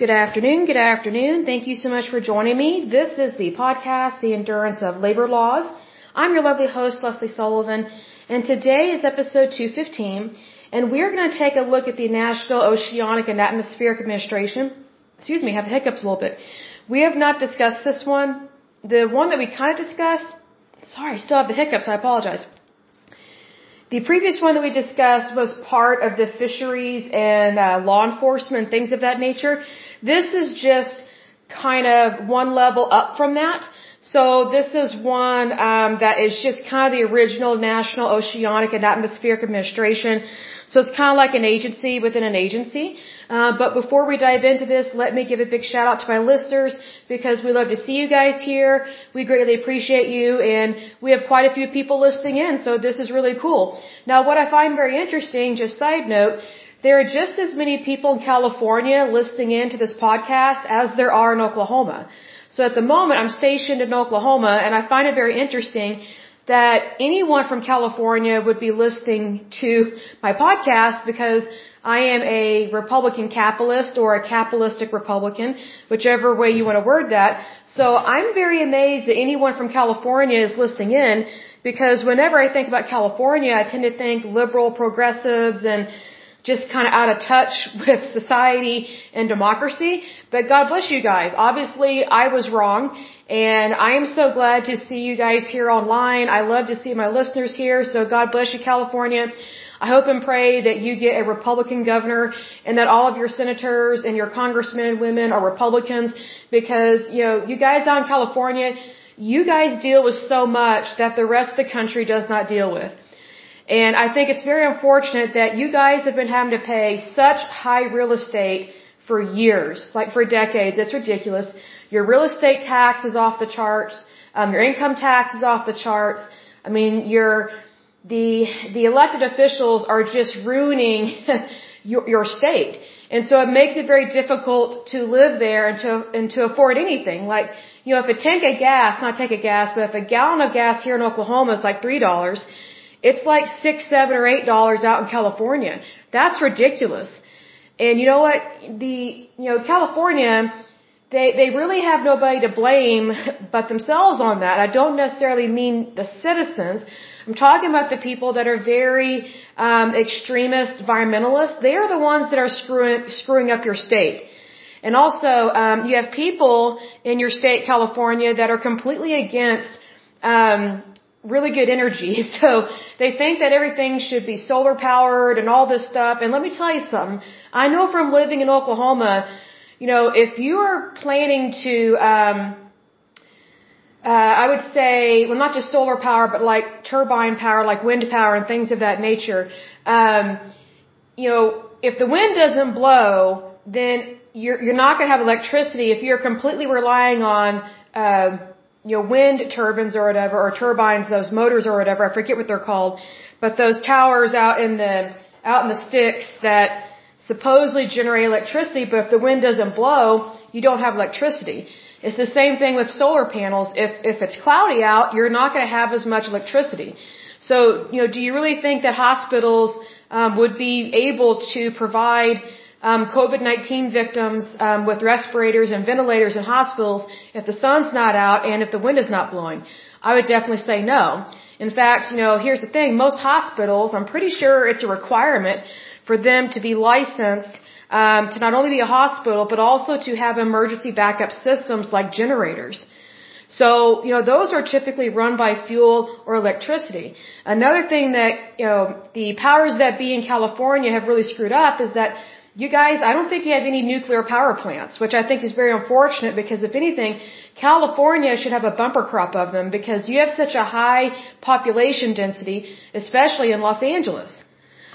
Good afternoon. Good afternoon. Thank you so much for joining me. This is the podcast, The Endurance of Labor Laws. I'm your lovely host, Lesley Sullivan, and today is episode 215, and we're going to take a look at the National Oceanic and Atmospheric Administration. Excuse me, I have hiccups a little bit. We have not discussed this one. The one that we kind of discussed, sorry, I still have the hiccups, I apologize. The previous one that we discussed was part of the fisheries and uh, law enforcement, things of that nature. This is just kind of one level up from that. So this is one um, that is just kind of the original National Oceanic and Atmospheric Administration. So it's kind of like an agency within an agency. Uh, but before we dive into this, let me give a big shout out to my listeners because we love to see you guys here. We greatly appreciate you, and we have quite a few people listening in. So this is really cool. Now, what I find very interesting, just side note, there are just as many people in California listening in to this podcast as there are in Oklahoma. So at the moment, I'm stationed in Oklahoma, and I find it very interesting that anyone from California would be listening to my podcast because I am a Republican capitalist or a capitalistic Republican, whichever way you want to word that. So I'm very amazed that anyone from California is listening in because whenever I think about California, I tend to think liberal progressives and just kind of out of touch with society and democracy. But God bless you guys. Obviously, I was wrong. And I am so glad to see you guys here online. I love to see my listeners here. So God bless you, California. I hope and pray that you get a Republican governor and that all of your senators and your congressmen and women are Republicans because, you know, you guys out in California, you guys deal with so much that the rest of the country does not deal with. And I think it's very unfortunate that you guys have been having to pay such high real estate for years, like for decades. It's ridiculous. Your real estate tax is off the charts. Um, your income tax is off the charts. I mean, your the the elected officials are just ruining your, your state, and so it makes it very difficult to live there and to and to afford anything. Like you know, if a tank of gas, not tank of gas, but if a gallon of gas here in Oklahoma is like three dollars, it's like six, seven, or eight dollars out in California. That's ridiculous. And you know what? The you know California, they they really have nobody to blame but themselves on that. I don't necessarily mean the citizens. I'm talking about the people that are very um, extremist environmentalists. They are the ones that are screwing screwing up your state. And also, um, you have people in your state, California, that are completely against um, really good energy. So they think that everything should be solar powered and all this stuff. And let me tell you something. I know from living in Oklahoma, you know, if you are planning to, um, uh, I would say, well, not just solar power, but like turbine power, like wind power and things of that nature. Um, you know, if the wind doesn't blow, then you're you're not going to have electricity if you're completely relying on. Uh, you know, wind turbines or whatever, or turbines, those motors or whatever, I forget what they're called, but those towers out in the, out in the sticks that supposedly generate electricity, but if the wind doesn't blow, you don't have electricity. It's the same thing with solar panels. If, if it's cloudy out, you're not going to have as much electricity. So, you know, do you really think that hospitals um, would be able to provide um, COVID-19 victims um, with respirators and ventilators in hospitals if the sun's not out and if the wind is not blowing? I would definitely say no. In fact, you know, here's the thing. Most hospitals, I'm pretty sure it's a requirement for them to be licensed um, to not only be a hospital, but also to have emergency backup systems like generators. So, you know, those are typically run by fuel or electricity. Another thing that, you know, the powers that be in California have really screwed up is that you guys, I don't think you have any nuclear power plants, which I think is very unfortunate because if anything, California should have a bumper crop of them because you have such a high population density, especially in Los Angeles.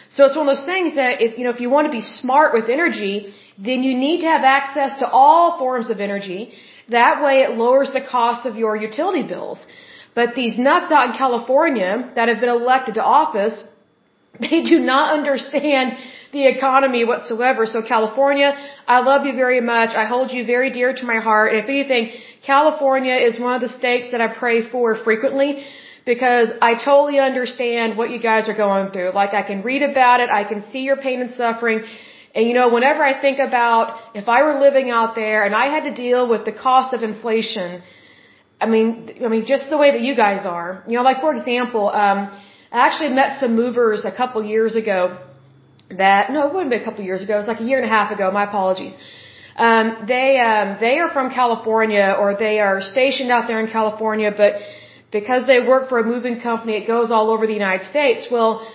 So it's one of those things that if, you know, if you want to be smart with energy, then you need to have access to all forms of energy. That way it lowers the cost of your utility bills. But these nuts out in California that have been elected to office, they do not understand the economy whatsoever. So California, I love you very much. I hold you very dear to my heart. And If anything, California is one of the states that I pray for frequently because I totally understand what you guys are going through. Like I can read about it, I can see your pain and suffering, And you know, whenever I think about if I were living out there and I had to deal with the cost of inflation, I mean, I mean, just the way that you guys are, you know, like for example, um, I actually met some movers a couple years ago that, no, it wouldn't be a couple of years ago. It was like a year and a half ago. My apologies. Um, they, um, they are from California or they are stationed out there in California, but because they work for a moving company, it goes all over the United States. Well,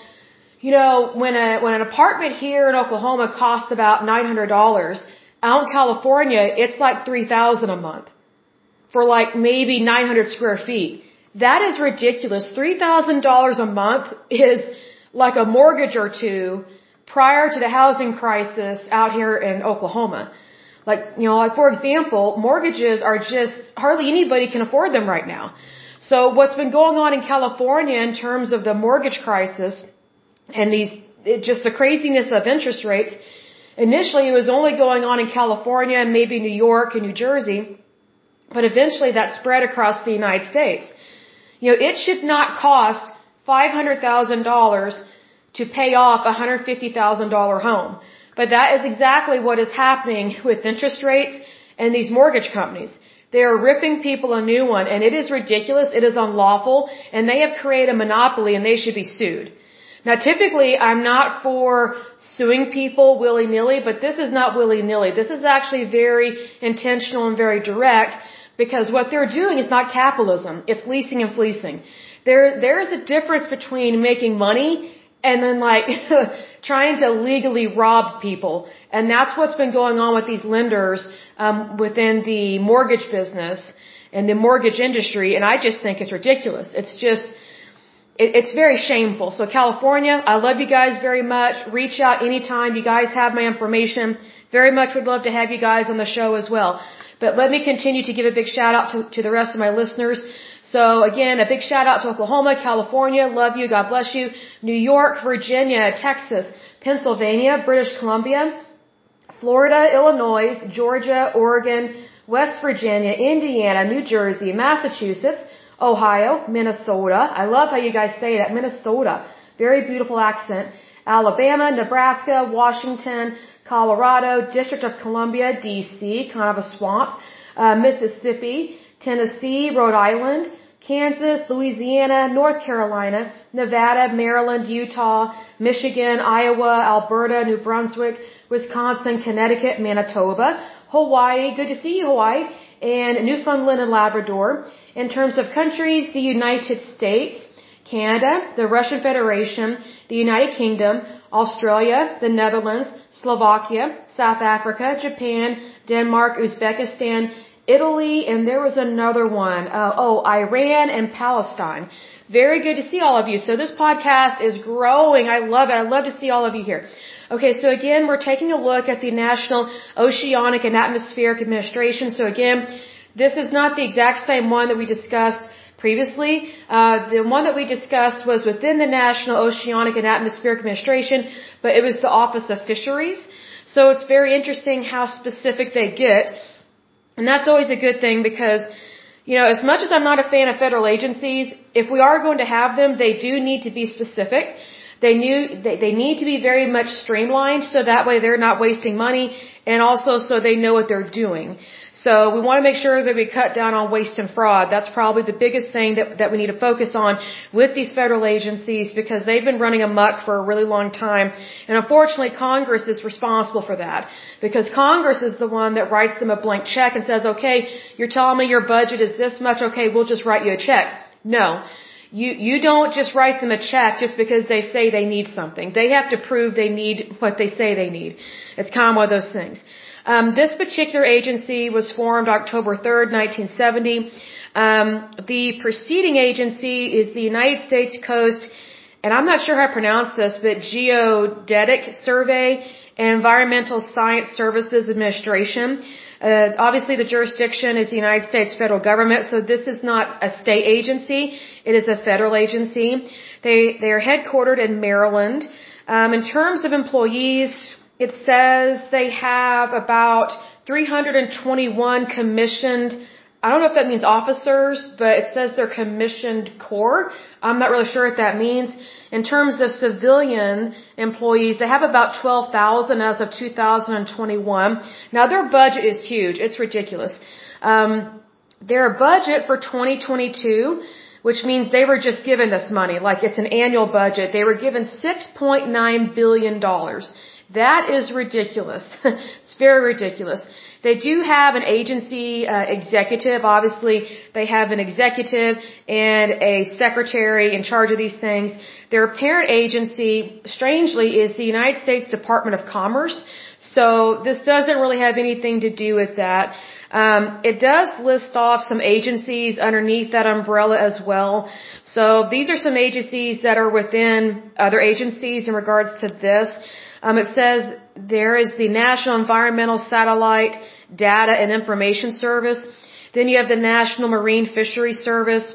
you know, when a when an apartment here in Oklahoma costs about nine hundred dollars, out in California it's like three thousand a month for like maybe nine hundred square feet. That is ridiculous. Three thousand dollars a month is like a mortgage or two prior to the housing crisis out here in Oklahoma. Like, you know, like for example, mortgages are just hardly anybody can afford them right now. So what's been going on in California in terms of the mortgage crisis and these, it, just the craziness of interest rates. Initially, it was only going on in California and maybe New York and New Jersey, but eventually that spread across the United States. You know, it should not cost $500,000 to pay off a $150,000 home. But that is exactly what is happening with interest rates and these mortgage companies. They are ripping people a new one and it is ridiculous, it is unlawful, and they have created a monopoly and they should be sued. Now typically I'm not for suing people willy-nilly, but this is not willy-nilly. This is actually very intentional and very direct because what they're doing is not capitalism. It's leasing and fleecing. There, there's a difference between making money and then like trying to legally rob people. And that's what's been going on with these lenders um, within the mortgage business and the mortgage industry. And I just think it's ridiculous. It's just it, it's very shameful. So California, I love you guys very much. Reach out anytime. You guys have my information. Very much would love to have you guys on the show as well. But let me continue to give a big shout out to, to the rest of my listeners. So again, a big shout out to Oklahoma, California, love you, God bless you, New York, Virginia, Texas, Pennsylvania, British Columbia, Florida, Illinois, Georgia, Oregon, West Virginia, Indiana, New Jersey, Massachusetts, Ohio, Minnesota. I love how you guys say that. Minnesota. Very beautiful accent. Alabama, Nebraska, Washington, Colorado, District of Columbia, DC, kind of a swamp. Uh, Mississippi, Tennessee, Rhode Island, Kansas, Louisiana, North Carolina, Nevada, Maryland, Utah, Michigan, Iowa, Alberta, New Brunswick, Wisconsin, Connecticut, Manitoba, Hawaii, good to see you, Hawaii, and Newfoundland and Labrador. In terms of countries, the United States, Canada, the Russian Federation, the United Kingdom, Australia, the Netherlands, Slovakia, South Africa, Japan, Denmark, Uzbekistan, Italy, and there was another one. Uh, oh, Iran and Palestine. Very good to see all of you. So this podcast is growing. I love it. I love to see all of you here. Okay, so again, we're taking a look at the National Oceanic and Atmospheric Administration. So again, this is not the exact same one that we discussed previously. Uh, the one that we discussed was within the National Oceanic and Atmospheric Administration, but it was the Office of Fisheries. So it's very interesting how specific they get. And that's always a good thing because, you know, as much as I'm not a fan of federal agencies, if we are going to have them, they do need to be specific. They knew they, they need to be very much streamlined so that way they're not wasting money and also so they know what they're doing. So we want to make sure that we cut down on waste and fraud. That's probably the biggest thing that, that we need to focus on with these federal agencies because they've been running amok for a really long time. And unfortunately, Congress is responsible for that because Congress is the one that writes them a blank check and says, okay, you're telling me your budget is this much. Okay, we'll just write you a check. No. You, you don't just write them a check just because they say they need something. They have to prove they need what they say they need. It's kind of one of those things. Um, this particular agency was formed October 3rd, 1970. Um, the preceding agency is the United States Coast, and I'm not sure how to pronounce this, but Geodetic Survey and Environmental Science Services Administration. Uh, obviously, the jurisdiction is the United States federal government, so this is not a state agency; it is a federal agency. They they are headquartered in Maryland. Um, in terms of employees, it says they have about 321 commissioned I don't know if that means officers, but it says they're commissioned corps. I'm not really sure what that means. In terms of civilian employees, they have about 12,000 as of 2021. Now their budget is huge. It's ridiculous. Um, their budget for 2022, which means they were just given this money, like it's an annual budget. They were given 6.9 billion dollars. That is ridiculous. it's very ridiculous. They do have an agency uh, executive. Obviously, they have an executive and a secretary in charge of these things. Their parent agency, strangely, is the United States Department of Commerce. So this doesn't really have anything to do with that. Um, it does list off some agencies underneath that umbrella as well. So these are some agencies that are within other agencies in regards to this. Um, it says there is the National Environmental Satellite Data and Information Service. Then you have the National Marine Fisheries Service.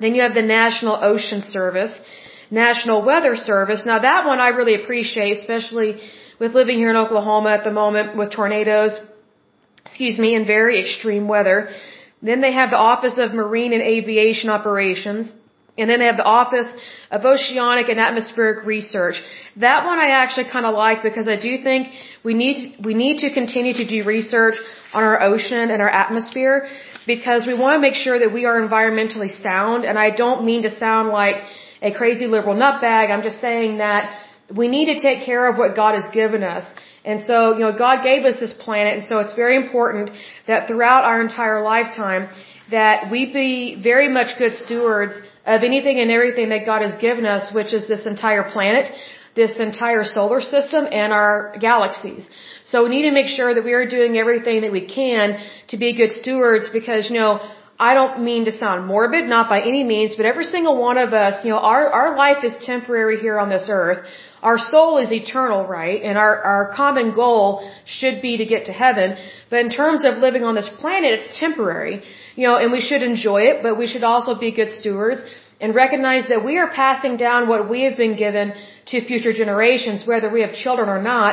Then you have the National Ocean Service, National Weather Service. Now that one I really appreciate, especially with living here in Oklahoma at the moment with tornadoes, excuse me, and very extreme weather. Then they have the Office of Marine and Aviation Operations. And then they have the Office of Oceanic and Atmospheric Research. That one I actually kind of like because I do think we need, we need to continue to do research on our ocean and our atmosphere because we want to make sure that we are environmentally sound. And I don't mean to sound like a crazy liberal nutbag. I'm just saying that we need to take care of what God has given us. And so, you know, God gave us this planet, and so it's very important that throughout our entire lifetime that we be very much good stewards of anything and everything that God has given us, which is this entire planet, this entire solar system, and our galaxies. So we need to make sure that we are doing everything that we can to be good stewards because, you know, I don't mean to sound morbid, not by any means, but every single one of us, you know, our, our life is temporary here on this earth. Our soul is eternal, right? And our, our common goal should be to get to heaven. But in terms of living on this planet, it's temporary. You know, and we should enjoy it, but we should also be good stewards and recognize that we are passing down what we have been given to future generations, whether we have children or not.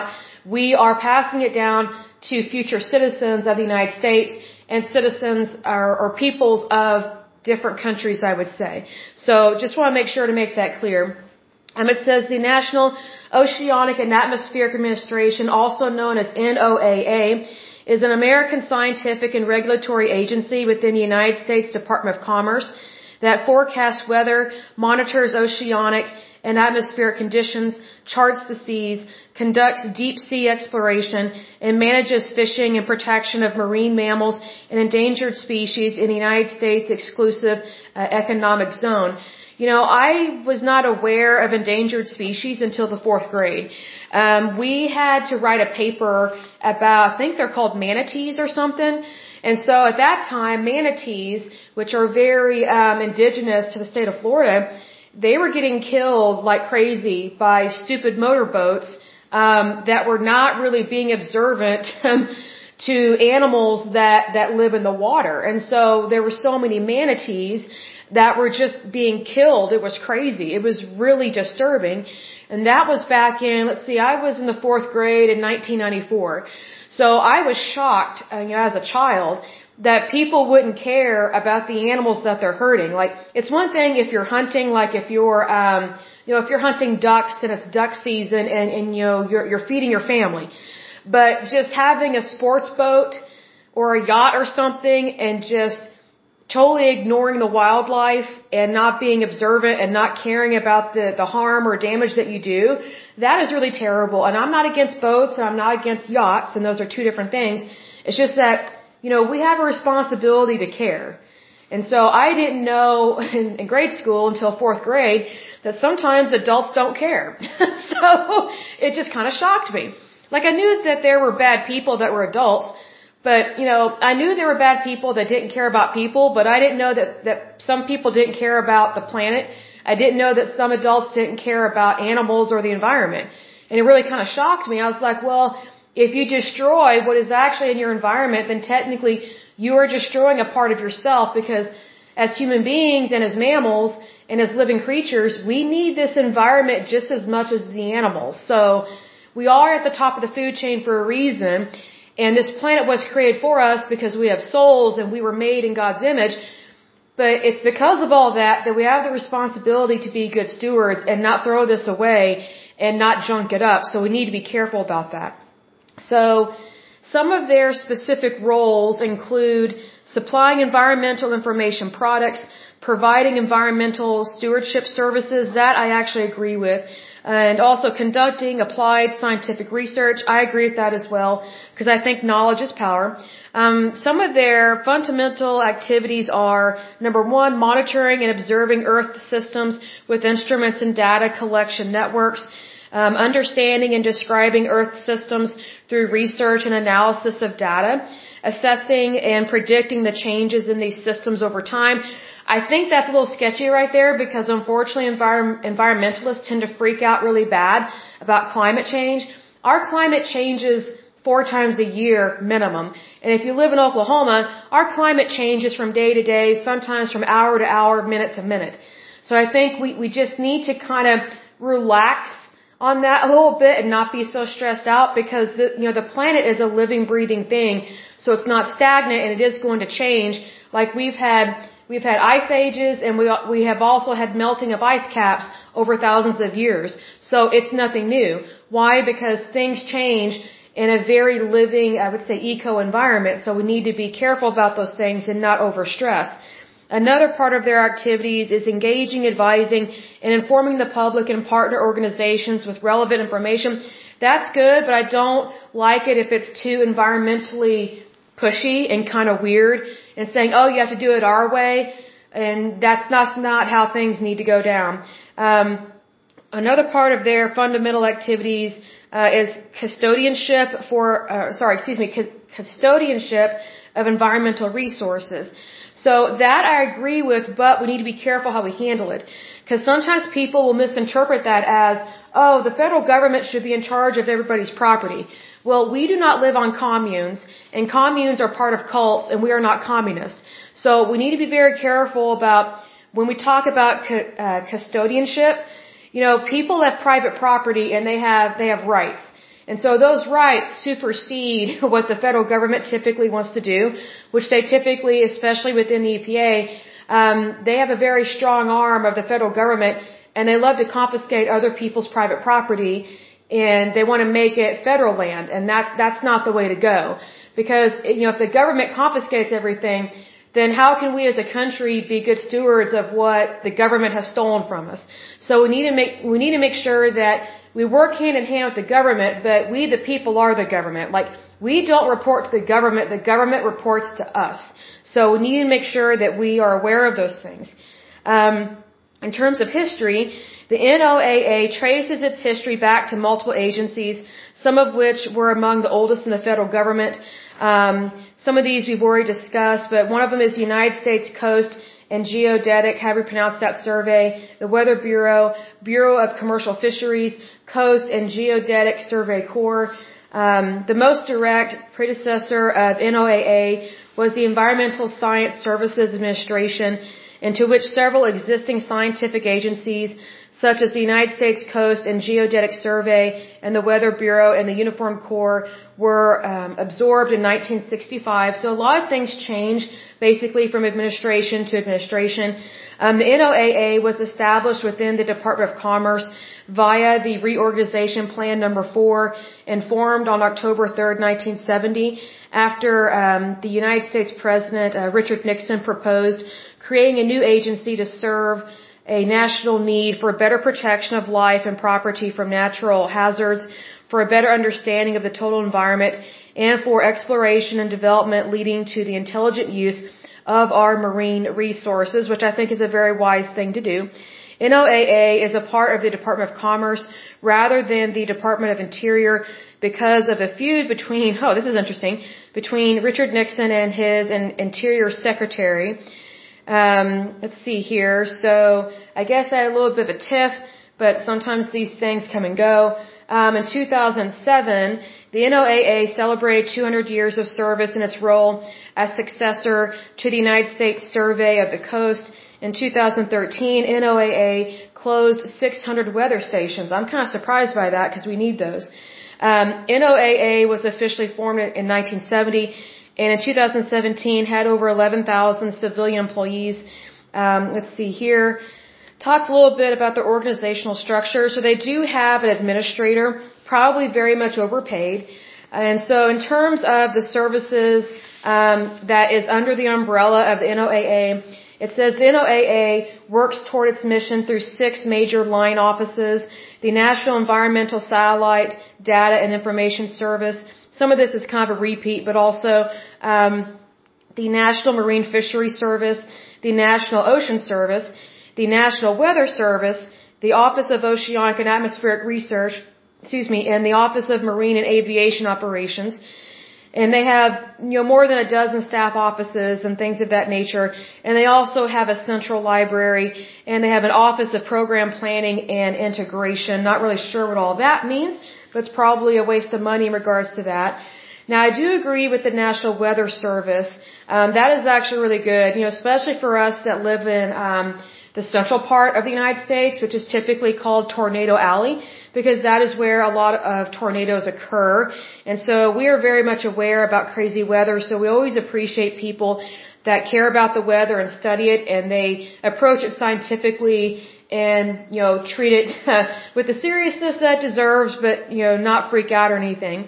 We are passing it down to future citizens of the United States and citizens or, or peoples of different countries, I would say. So just want to make sure to make that clear. Um, it says the National Oceanic and Atmospheric Administration, also known as NOAA, is an American scientific and regulatory agency within the United States Department of Commerce that forecasts weather, monitors oceanic and atmospheric conditions, charts the seas, conducts deep sea exploration, and manages fishing and protection of marine mammals and endangered species in the United States exclusive uh, economic zone. You know, I was not aware of endangered species until the fourth grade. Um, we had to write a paper about, I think they're called manatees or something. And so at that time, manatees, which are very um, indigenous to the state of Florida, they were getting killed like crazy by stupid motorboats um, that were not really being observant to animals that that live in the water. And so there were so many manatees that were just being killed. It was crazy. It was really disturbing. And that was back in, let's see, I was in the fourth grade in 1994. So I was shocked, uh, you know, as a child that people wouldn't care about the animals that they're hurting. Like, it's one thing if you're hunting, like if you're, um, you know, if you're hunting ducks and it's duck season and, and you know, you're, you're feeding your family. But just having a sports boat or a yacht or something and just totally ignoring the wildlife and not being observant and not caring about the, the harm or damage that you do, that is really terrible. And I'm not against boats and I'm not against yachts and those are two different things. It's just that, you know, we have a responsibility to care. And so I didn't know in, in grade school until fourth grade that sometimes adults don't care. so it just kind of shocked me. Like I knew that there were bad people that were adults, but, you know, I knew there were bad people that didn't care about people, but I didn't know that, that some people didn't care about the planet. I didn't know that some adults didn't care about animals or the environment. And it really kind of shocked me. I was like, well, if you destroy what is actually in your environment, then technically you are destroying a part of yourself because as human beings and as mammals and as living creatures, we need this environment just as much as the animals. So we are at the top of the food chain for a reason And this planet was created for us because we have souls and we were made in God's image. But it's because of all that that we have the responsibility to be good stewards and not throw this away and not junk it up. So we need to be careful about that. So some of their specific roles include supplying environmental information products, providing environmental stewardship services, that I actually agree with, and also conducting applied scientific research. I agree with that as well, because I think knowledge is power. Um, some of their fundamental activities are number one, monitoring and observing Earth systems with instruments and data collection networks um, understanding and describing Earth systems through research and analysis of data, assessing and predicting the changes in these systems over time. I think that's a little sketchy right there because unfortunately envir- environmentalists tend to freak out really bad about climate change. Our climate changes four times a year minimum. And if you live in Oklahoma, our climate changes from day to day, sometimes from hour to hour, minute to minute. So I think we, we just need to kind of relax on that a little bit and not be so stressed out because the, you know, the planet is a living, breathing thing. So it's not stagnant and it is going to change. Like we've had, we've had ice ages and we, we have also had melting of ice caps over thousands of years. So it's nothing new. Why? Because things change in a very living, I would say, eco environment. So we need to be careful about those things and not overstress. Another part of their activities is engaging, advising, and informing the public and partner organizations with relevant information. That's good, but I don't like it if it's too environmentally pushy and kind of weird and saying, oh, you have to do it our way. And that's not, not how things need to go down. Um, another part of their fundamental activities uh, is custodianship for, uh, sorry, excuse me, custodianship of environmental resources. So that I agree with, but we need to be careful how we handle it. Because sometimes people will misinterpret that as, oh, the federal government should be in charge of everybody's property. Well, we do not live on communes, and communes are part of cults, and we are not communists. So we need to be very careful about when we talk about uh, custodianship. You know, people have private property and they have they have rights. And so those rights supersede what the federal government typically wants to do, which they typically, especially within the EPA, um, they have a very strong arm of the federal government, and they love to confiscate other people's private property, and they want to make it federal land, and that that's not the way to go, because you know if the government confiscates everything, then how can we as a country be good stewards of what the government has stolen from us? So we need to make we need to make sure that we work hand in hand with the government, but we, the people, are the government. Like, we don't report to the government, the government reports to us. So we need to make sure that we are aware of those things. Um, in terms of history, the NOAA traces its history back to multiple agencies, some of which were among the oldest in the federal government. Um, some of these we've already discussed, but one of them is the United States Coast and Geodetic, how we pronounce that survey, the Weather Bureau, Bureau of Commercial Fisheries, Coast and Geodetic Survey Corps. Um, the most direct predecessor of NOAA was the Environmental Science Services Administration, into which several existing scientific agencies, such as the United States Coast and Geodetic Survey and the Weather Bureau and the Uniform Corps, were um, absorbed in 1965. So a lot of things changed, basically from administration to administration. Um, the NOAA was established within the Department of Commerce via the reorganization plan number four and formed on October 3rd, 1970 after um, the United States President uh, Richard Nixon proposed creating a new agency to serve a national need for better protection of life and property from natural hazards, for a better understanding of the total environment, and for exploration and development leading to the intelligent use of our marine resources, which I think is a very wise thing to do. NOAA is a part of the Department of Commerce rather than the Department of Interior because of a feud between, oh, this is interesting, between Richard Nixon and his Interior Secretary. Um, let's see here. So I guess I had a little bit of a tiff, but sometimes these things come and go. Um, in 2007, the NOAA celebrated 200 years of service in its role as successor to the United States Survey of the Coast in 2013, NOAA closed 600 weather stations. I'm kind of surprised by that because we need those. Um, NOAA was officially formed in 1970 and in 2017 had over 11,000 civilian employees. Um, let's see here. Talks a little bit about the organizational structure. So they do have an administrator, probably very much overpaid. And so in terms of the services um, that is under the umbrella of the NOAA, it says the NOAA works toward its mission through six major line offices, the National Environmental Satellite Data and Information Service. Some of this is kind of a repeat, but also um, the National Marine Fishery Service, the National Ocean Service, the National Weather Service, the Office of Oceanic and Atmospheric Research, excuse me, and the Office of Marine and Aviation Operations. And they have, you know, more than a dozen staff offices and things of that nature. And they also have a central library and they have an office of program planning and integration. Not really sure what all that means, it's probably a waste of money in regards to that. Now I do agree with the National Weather Service. Um, that is actually really good, you know, especially for us that live in, um, the central part of the United States, which is typically called Tornado Alley because that is where a lot of tornadoes occur. And so we are very much aware about crazy weather. So we always appreciate people that care about the weather and study it and they approach it scientifically and, you know, treat it with the seriousness that it deserves, but, you know, not freak out or anything.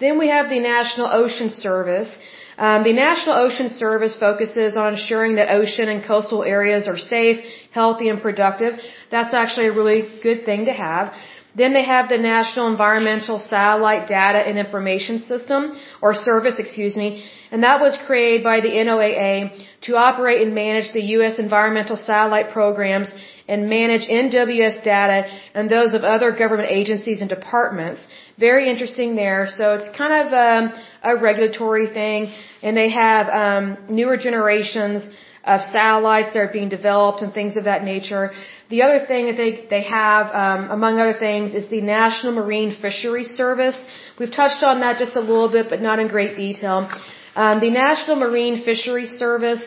Then we have the National Ocean Service. Um, the National Ocean Service focuses on ensuring that ocean and coastal areas are safe, healthy, and productive. That's actually a really good thing to have. Then they have the National Environmental Satellite Data and Information System, or Service, excuse me, and that was created by the NOAA to operate and manage the U.S. environmental satellite programs and manage NWS data and those of other government agencies and departments. Very interesting there. So it's kind of um, a regulatory thing, and they have um, newer generations of satellites that are being developed and things of that nature. The other thing that they they have, um, among other things, is the National Marine Fisheries Service. We've touched on that just a little bit, but not in great detail. Um, the National Marine Fisheries Service,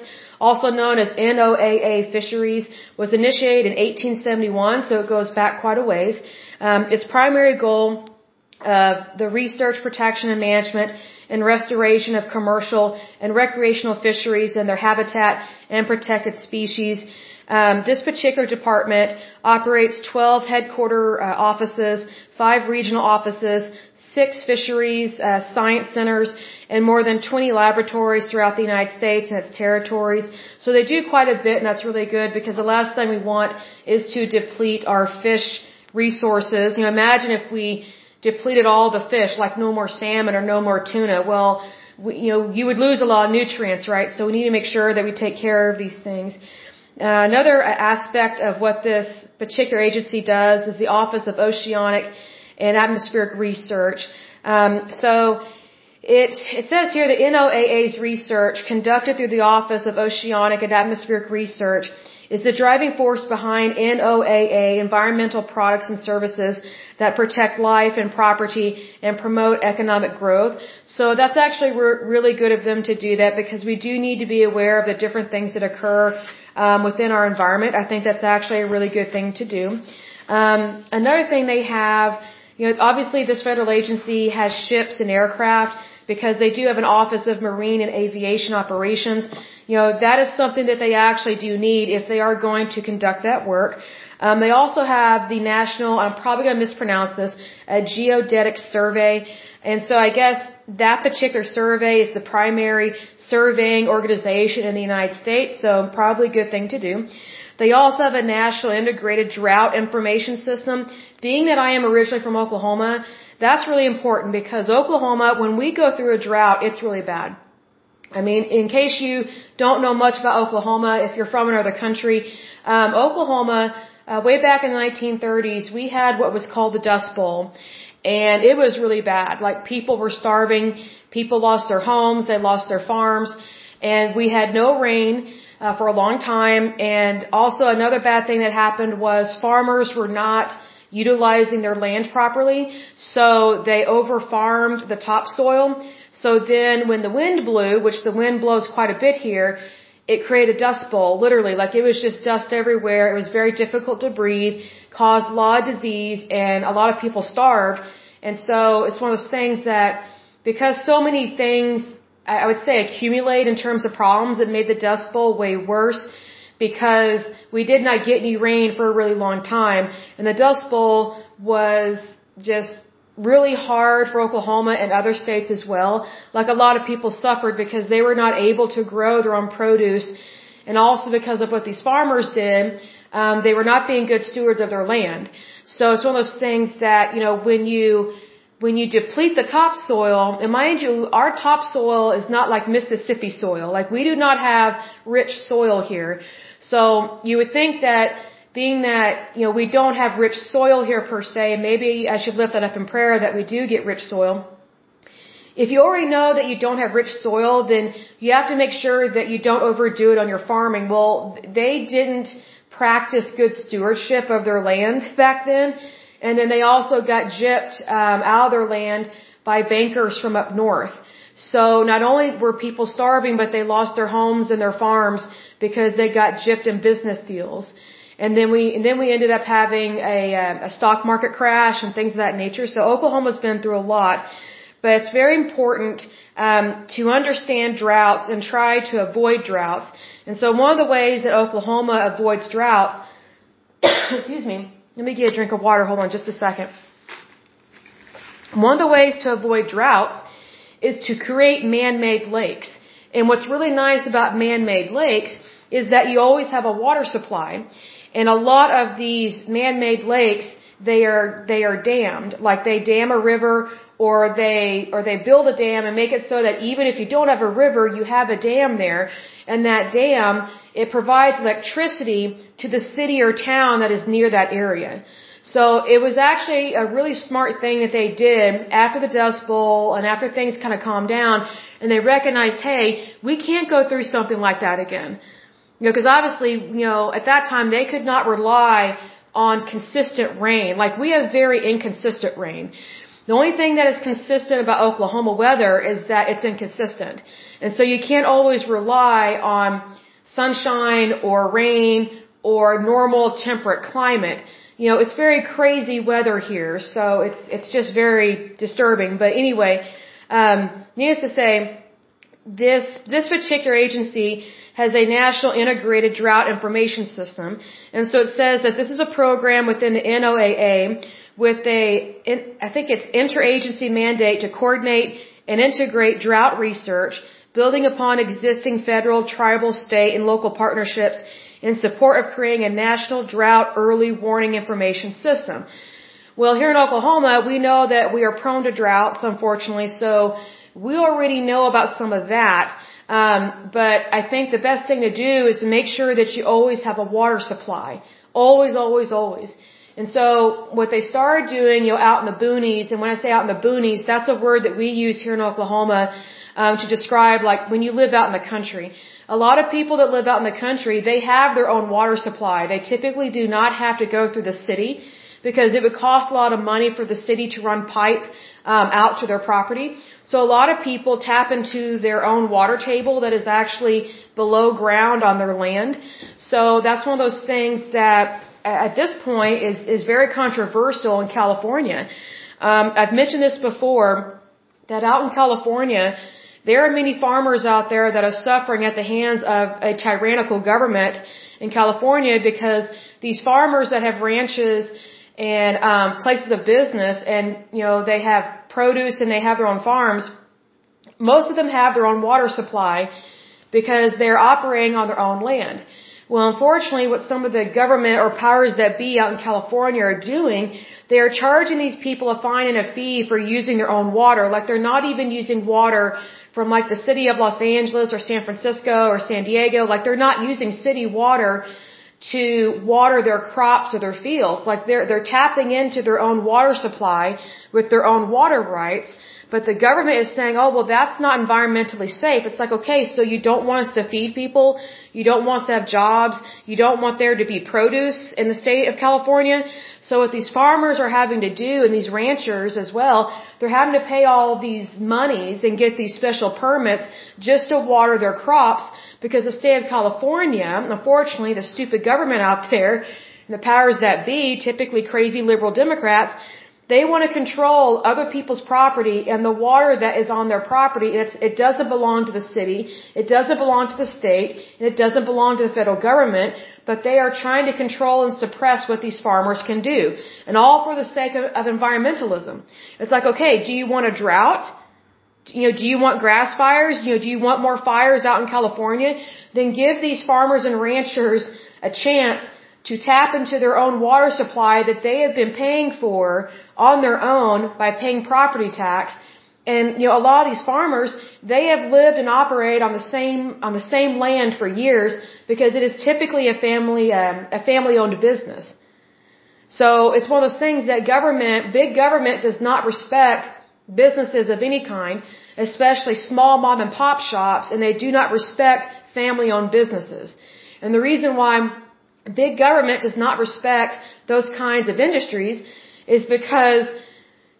also known as NOAA Fisheries, was initiated in 1871, so it goes back quite a ways. Um, its primary goal of the research, protection, and management and restoration of commercial and recreational fisheries and their habitat and protected species. Um, this particular department operates 12 headquarter uh, offices, five regional offices, six fisheries uh, science centers, and more than 20 laboratories throughout the United States and its territories. So they do quite a bit, and that's really good because the last thing we want is to deplete our fish resources. You know, imagine if we depleted all the fish, like no more salmon or no more tuna. Well, we, you know, you would lose a lot of nutrients, right? So we need to make sure that we take care of these things. Uh, another aspect of what this particular agency does is the Office of Oceanic and Atmospheric Research. Um, so it, it says here that NOAA's research conducted through the Office of Oceanic and Atmospheric Research is the driving force behind NOAA environmental products and services that protect life and property and promote economic growth. So that's actually re- really good of them to do that because we do need to be aware of the different things that occur um, within our environment. I think that's actually a really good thing to do. Um, another thing they have, you know, obviously this federal agency has ships and aircraft because they do have an office of marine and aviation operations. You know, that is something that they actually do need if they are going to conduct that work. Um, they also have the national, I'm probably going to mispronounce this, a geodetic survey. And so I guess that particular survey is the primary surveying organization in the United States, so probably a good thing to do. They also have a national integrated drought information system. Being that I am originally from Oklahoma, that's really important because Oklahoma, when we go through a drought, it's really bad. I mean, in case you don't know much about Oklahoma, if you're from another country, um, Oklahoma uh, way back in the 1930s, we had what was called the Dust Bowl. And it was really bad. Like people were starving, people lost their homes, they lost their farms, and we had no rain uh, for a long time. And also another bad thing that happened was farmers were not utilizing their land properly, so they overfarmed the topsoil. So then when the wind blew, which the wind blows quite a bit here, it created a dust bowl, literally, like it was just dust everywhere. It was very difficult to breathe, caused a lot of disease, and a lot of people starved. And so it's one of those things that because so many things, I would say, accumulate in terms of problems, it made the Dust Bowl way worse because we did not get any rain for a really long time. And the Dust Bowl was just really hard for Oklahoma and other states as well. Like a lot of people suffered because they were not able to grow their own produce and also because of what these farmers did, um, they were not being good stewards of their land. So it's one of those things that, you know, when you, when you deplete the topsoil, and mind you, our topsoil is not like Mississippi soil. Like we do not have rich soil here. So you would think that being that, you know, we don't have rich soil here per se, maybe I should lift that up in prayer that we do get rich soil. If you already know that you don't have rich soil, then you have to make sure that you don't overdo it on your farming. Well, they didn't practice good stewardship of their land back then, and then they also got gypped um, out of their land by bankers from up north. So not only were people starving, but they lost their homes and their farms because they got gypped in business deals. And then we, and then we ended up having a, uh, a stock market crash and things of that nature. So Oklahoma's been through a lot. But it's very important um, to understand droughts and try to avoid droughts. And so one of the ways that Oklahoma avoids droughts, excuse me, let me get a drink of water. Hold on just a second. One of the ways to avoid droughts is to create man-made lakes. And what's really nice about man-made lakes is that you always have a water supply. And a lot of these man-made lakes, they are, they are dammed. Like they dam a river or they, or they build a dam and make it so that even if you don't have a river, you have a dam there. And that dam, it provides electricity to the city or town that is near that area. So it was actually a really smart thing that they did after the Dust Bowl and after things kind of calmed down and they recognized, hey, we can't go through something like that again. You know, because obviously, you know, at that time they could not rely on consistent rain. Like we have very inconsistent rain. The only thing that is consistent about Oklahoma weather is that it's inconsistent. And so you can't always rely on sunshine or rain or normal temperate climate. You know, it's very crazy weather here, so it's it's just very disturbing. But anyway, um, needless to say, this this particular agency has a national integrated drought information system. And so it says that this is a program within the NOAA with a, I think it's interagency mandate to coordinate and integrate drought research, building upon existing federal, tribal, state, and local partnerships in support of creating a national drought early warning information system. Well, here in Oklahoma, we know that we are prone to droughts, unfortunately, so we already know about some of that. Um, but I think the best thing to do is to make sure that you always have a water supply. Always, always, always. And so what they started doing, you know, out in the boonies, and when I say out in the boonies, that's a word that we use here in Oklahoma um, to describe like when you live out in the country. A lot of people that live out in the country, they have their own water supply. They typically do not have to go through the city because it would cost a lot of money for the city to run pipe um, out to their property. So a lot of people tap into their own water table that is actually below ground on their land. So that's one of those things that at this point is, is very controversial in California. Um, I've mentioned this before that out in California, there are many farmers out there that are suffering at the hands of a tyrannical government in California because these farmers that have ranches and um, places of business, and you know they have produce and they have their own farms. Most of them have their own water supply because they're operating on their own land. Well, unfortunately, what some of the government or powers that be out in California are doing, they are charging these people a fine and a fee for using their own water. Like they're not even using water from like the city of Los Angeles or San Francisco or San Diego. Like they're not using city water to water their crops or their fields. Like they're, they're tapping into their own water supply with their own water rights. But the government is saying, oh, well, that's not environmentally safe. It's like, okay, so you don't want us to feed people. You don't want us to have jobs. You don't want there to be produce in the state of California. So what these farmers are having to do and these ranchers as well, they're having to pay all these monies and get these special permits just to water their crops because the state of California, unfortunately, the stupid government out there, and the powers that be, typically crazy liberal Democrats, they want to control other people's property and the water that is on their property. It doesn't belong to the city. It doesn't belong to the state. And it doesn't belong to the federal government. But they are trying to control and suppress what these farmers can do. And all for the sake of, of environmentalism. It's like, okay, do you want a drought? You know, do you want grass fires? You know, do you want more fires out in California? Then give these farmers and ranchers a chance to tap into their own water supply that they have been paying for on their own by paying property tax. And you know, a lot of these farmers, they have lived and operate on the same on the same land for years because it is typically a family um, a family owned business. So it's one of those things that government, big government, does not respect businesses of any kind, especially small mom and pop shops, and they do not respect family owned businesses. And the reason why big government does not respect those kinds of industries is because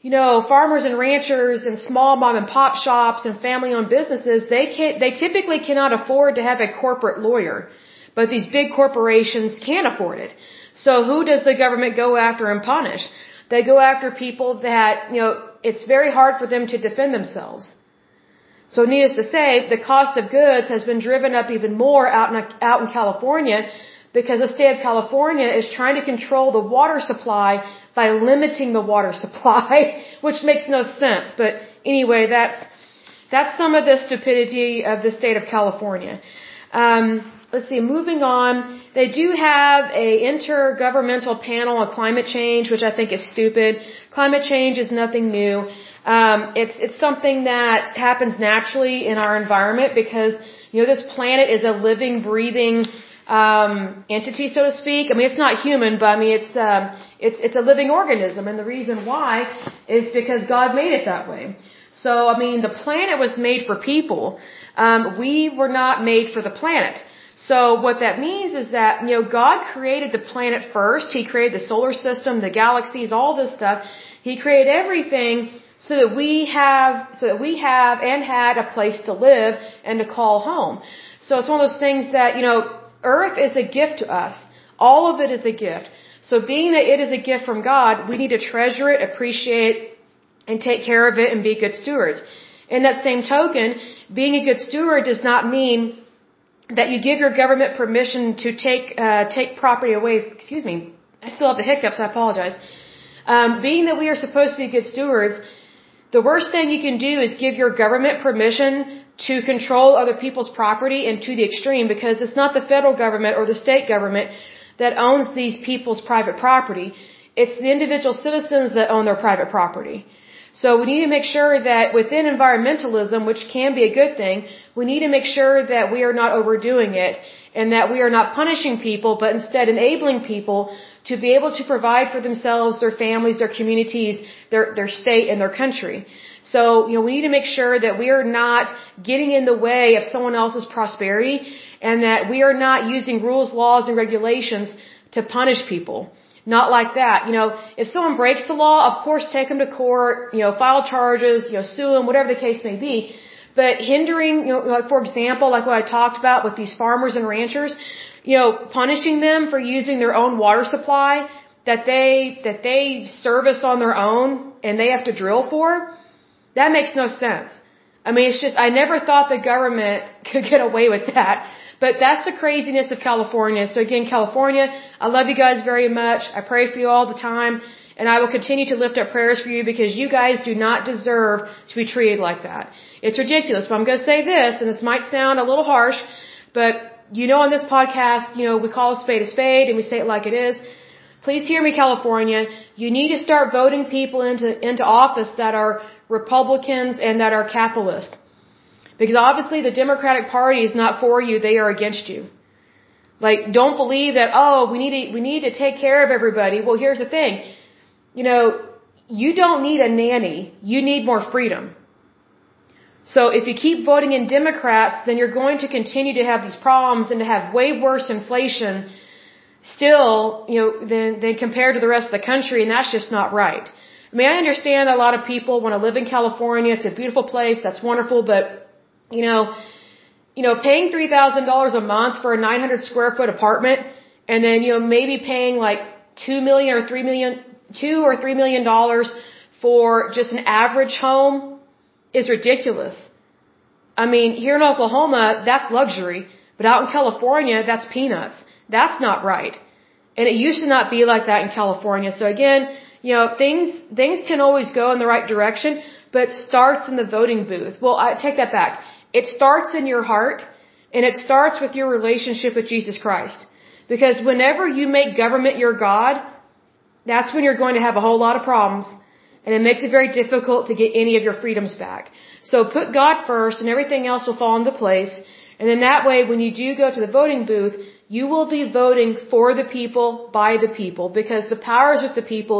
you know farmers and ranchers and small mom and pop shops and family owned businesses they can't they typically cannot afford to have a corporate lawyer. But these big corporations can afford it. So who does the government go after and punish? They go after people that you know it's very hard for them to defend themselves so needless to say the cost of goods has been driven up even more out in out in California because the state of California is trying to control the water supply by limiting the water supply, which makes no sense. But anyway, that's that's some of the stupidity of the state of California. Um, let's see. Moving on, they do have a intergovernmental panel on climate change, which I think is stupid. Climate change is nothing new. Um, it's it's something that happens naturally in our environment because you know this planet is a living, breathing um, entity, so to speak. I mean, it's not human, but I mean, it's um, it's it's a living organism, and the reason why is because God made it that way. So, I mean, the planet was made for people. Um, we were not made for the planet. So, what that means is that you know God created the planet first. He created the solar system, the galaxies, all this stuff. He created everything so that we have so that we have and had a place to live and to call home. So it's one of those things that you know Earth is a gift to us. All of it is a gift. So being that it is a gift from God, we need to treasure it, appreciate and take care of it and be good stewards. In that same token, being a good steward does not mean that you give your government permission to take uh, take property away. Excuse me, I still have the hiccups. I apologize. Um, being that we are supposed to be good stewards, the worst thing you can do is give your government permission to control other people's property and to the extreme because it's not the federal government or the state government that owns these people's private property. It's the individual citizens that own their private property. So we need to make sure that within environmentalism, which can be a good thing, we need to make sure that we are not overdoing it and that we are not punishing people, but instead enabling people to be able to provide for themselves, their families, their communities, their, their state, and their country. So, you know, we need to make sure that we are not getting in the way of someone else's prosperity and that we are not using rules, laws, and regulations to punish people. Not like that. You know, if someone breaks the law, of course take them to court, you know, file charges, you know, sue them, whatever the case may be. But hindering, you know, like for example, like what I talked about with these farmers and ranchers, you know, punishing them for using their own water supply that they, that they service on their own and they have to drill for, that makes no sense. I mean, it's just, I never thought the government could get away with that. But that's the craziness of California. So again, California, I love you guys very much. I pray for you all the time. And I will continue to lift up prayers for you because you guys do not deserve to be treated like that. It's ridiculous. But I'm going to say this, and this might sound a little harsh, but you know on this podcast, you know, we call a spade a spade and we say it like it is. Please hear me, California. You need to start voting people into, into office that are Republicans and that are capitalist. Because obviously the Democratic Party is not for you, they are against you. Like, don't believe that, oh, we need to, we need to take care of everybody. Well, here's the thing. You know, you don't need a nanny. You need more freedom. So if you keep voting in Democrats, then you're going to continue to have these problems and to have way worse inflation still, you know, than, than compared to the rest of the country, and that's just not right. I mean, I understand a lot of people want to live in California. It's a beautiful place. That's wonderful. But, you know, you know, paying $3,000 a month for a 900 square foot apartment and then, you know, maybe paying like 2 million or 3 million, two or three million dollars for just an average home is ridiculous. I mean, here in Oklahoma, that's luxury, but out in California, that's peanuts. That's not right. And it used to not be like that in California. So again, you know, things, things can always go in the right direction, but starts in the voting booth. Well, I take that back. It starts in your heart, and it starts with your relationship with Jesus Christ. Because whenever you make government your God, that's when you're going to have a whole lot of problems. And it makes it very difficult to get any of your freedoms back. So put God first and everything else will fall into place. And then that way, when you do go to the voting booth, you will be voting for the people, by the people, because the power is with the people,